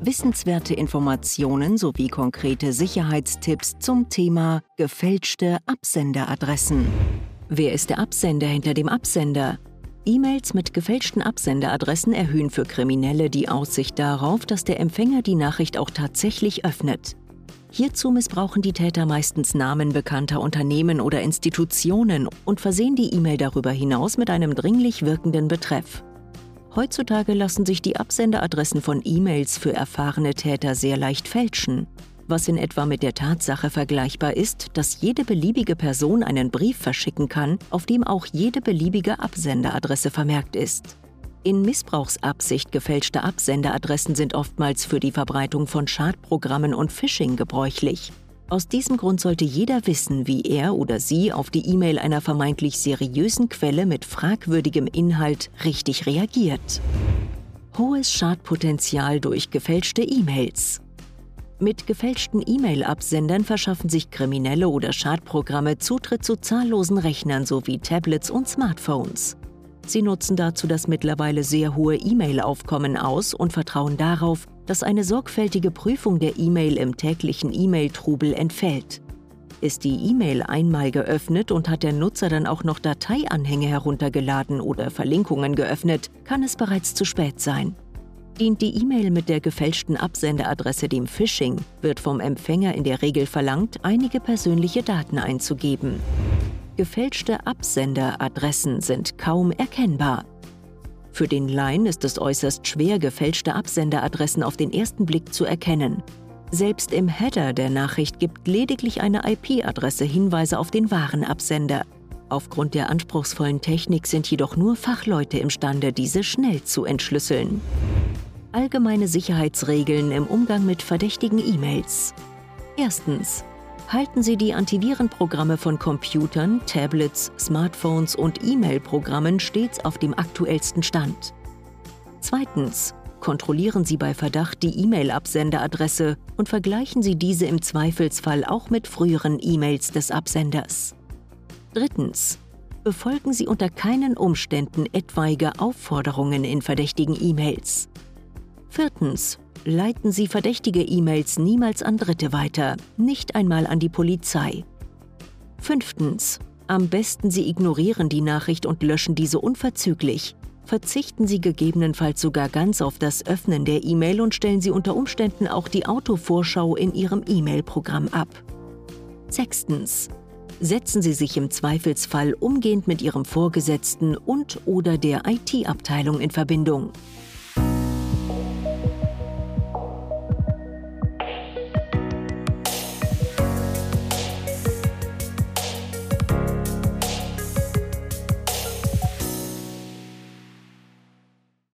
Wissenswerte Informationen sowie konkrete Sicherheitstipps zum Thema gefälschte Absenderadressen. Wer ist der Absender hinter dem Absender? E-Mails mit gefälschten Absenderadressen erhöhen für Kriminelle die Aussicht darauf, dass der Empfänger die Nachricht auch tatsächlich öffnet. Hierzu missbrauchen die Täter meistens Namen bekannter Unternehmen oder Institutionen und versehen die E-Mail darüber hinaus mit einem dringlich wirkenden Betreff. Heutzutage lassen sich die Absenderadressen von E-Mails für erfahrene Täter sehr leicht fälschen, was in etwa mit der Tatsache vergleichbar ist, dass jede beliebige Person einen Brief verschicken kann, auf dem auch jede beliebige Absenderadresse vermerkt ist. In Missbrauchsabsicht gefälschte Absenderadressen sind oftmals für die Verbreitung von Schadprogrammen und Phishing gebräuchlich. Aus diesem Grund sollte jeder wissen, wie er oder sie auf die E-Mail einer vermeintlich seriösen Quelle mit fragwürdigem Inhalt richtig reagiert. Hohes Schadpotenzial durch gefälschte E-Mails. Mit gefälschten E-Mail-Absendern verschaffen sich Kriminelle oder Schadprogramme Zutritt zu zahllosen Rechnern sowie Tablets und Smartphones. Sie nutzen dazu das mittlerweile sehr hohe E-Mail-Aufkommen aus und vertrauen darauf, dass eine sorgfältige Prüfung der E-Mail im täglichen E-Mail-Trubel entfällt. Ist die E-Mail einmal geöffnet und hat der Nutzer dann auch noch Dateianhänge heruntergeladen oder Verlinkungen geöffnet, kann es bereits zu spät sein. Dient die E-Mail mit der gefälschten Absenderadresse dem Phishing, wird vom Empfänger in der Regel verlangt, einige persönliche Daten einzugeben. Gefälschte Absenderadressen sind kaum erkennbar. Für den Laien ist es äußerst schwer, gefälschte Absenderadressen auf den ersten Blick zu erkennen. Selbst im Header der Nachricht gibt lediglich eine IP-Adresse Hinweise auf den wahren Absender. Aufgrund der anspruchsvollen Technik sind jedoch nur Fachleute imstande, diese schnell zu entschlüsseln. Allgemeine Sicherheitsregeln im Umgang mit verdächtigen E-Mails. Erstens halten Sie die Antivirenprogramme von Computern, Tablets, Smartphones und E-Mail-Programmen stets auf dem aktuellsten Stand. Zweitens. Kontrollieren Sie bei Verdacht die E-Mail-Absenderadresse und vergleichen Sie diese im Zweifelsfall auch mit früheren E-Mails des Absenders. Drittens. Befolgen Sie unter keinen Umständen etwaige Aufforderungen in verdächtigen E-Mails. Viertens leiten Sie verdächtige E-Mails niemals an Dritte weiter, nicht einmal an die Polizei. Fünftens. Am besten Sie ignorieren die Nachricht und löschen diese unverzüglich. Verzichten Sie gegebenenfalls sogar ganz auf das Öffnen der E-Mail und stellen Sie unter Umständen auch die Autovorschau in Ihrem E-Mail-Programm ab. Sechstens. Setzen Sie sich im Zweifelsfall umgehend mit Ihrem Vorgesetzten und oder der IT-Abteilung in Verbindung.